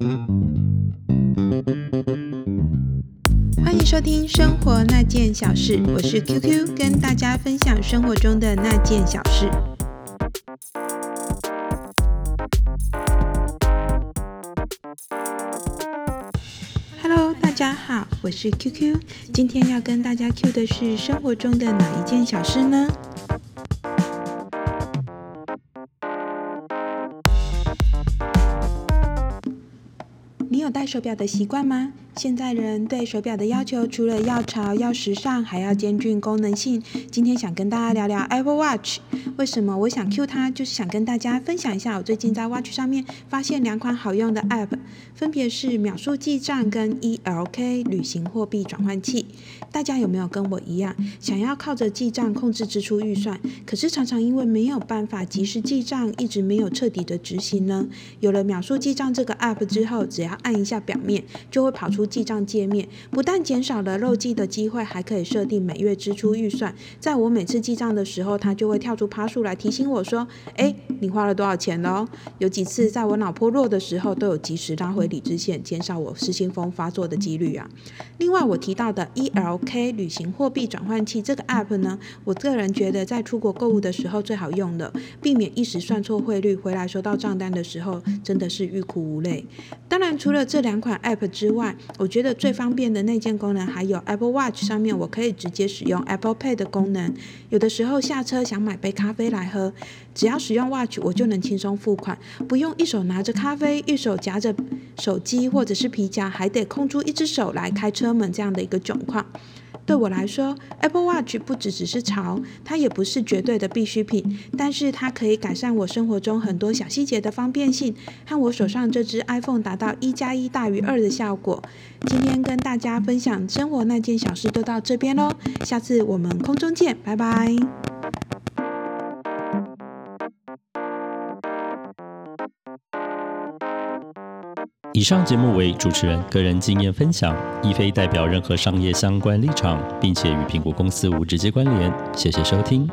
欢迎收听《生活那件小事》，我是 QQ，跟大家分享生活中的那件小事。Hello，大家好，我是 QQ，今天要跟大家 Q 的是生活中的哪一件小事呢？你有戴手表的习惯吗？现在人对手表的要求，除了要潮、要时尚，还要兼具功能性。今天想跟大家聊聊 Apple Watch。为什么我想 Q 它？就是想跟大家分享一下，我最近在 Watch 上面发现两款好用的 App，分别是秒数记账跟 ELK 旅行货币转换器。大家有没有跟我一样，想要靠着记账控制支出预算，可是常常因为没有办法及时记账，一直没有彻底的执行呢？有了秒数记账这个 App 之后，只要按一下表面，就会跑出记账界面，不但减少了漏记的机会，还可以设定每月支出预算。在我每次记账的时候，它就会跳出趴数来提醒我说：“哎，你花了多少钱喽？”有几次在我脑波弱的时候，都有及时拉回理智线，减少我失心疯发作的几率啊。另外，我提到的 ELK 旅行货币转换器这个 App 呢，我个人觉得在出国购物的时候最好用的，避免一时算错汇率，回来收到账单的时候真的是欲哭无泪。当然，除了这两款 App 之外，我觉得最方便的内建功能还有 Apple Watch 上面我可以直接使用 Apple Pay 的功能。有的时候下车想买杯咖啡来喝，只要使用 Watch 我就能轻松付款，不用一手拿着咖啡，一手夹着手机或者是皮夹，还得空出一只手来开车门这样的一个窘况。对我来说，Apple Watch 不只只是潮，它也不是绝对的必需品，但是它可以改善我生活中很多小细节的方便性，和我手上这只 iPhone 达到一加一大于二的效果。今天跟大家分享生活那件小事就到这边喽，下次我们空中见，拜拜。以上节目为主持人个人经验分享，亦非代表任何商业相关立场，并且与苹果公司无直接关联。谢谢收听。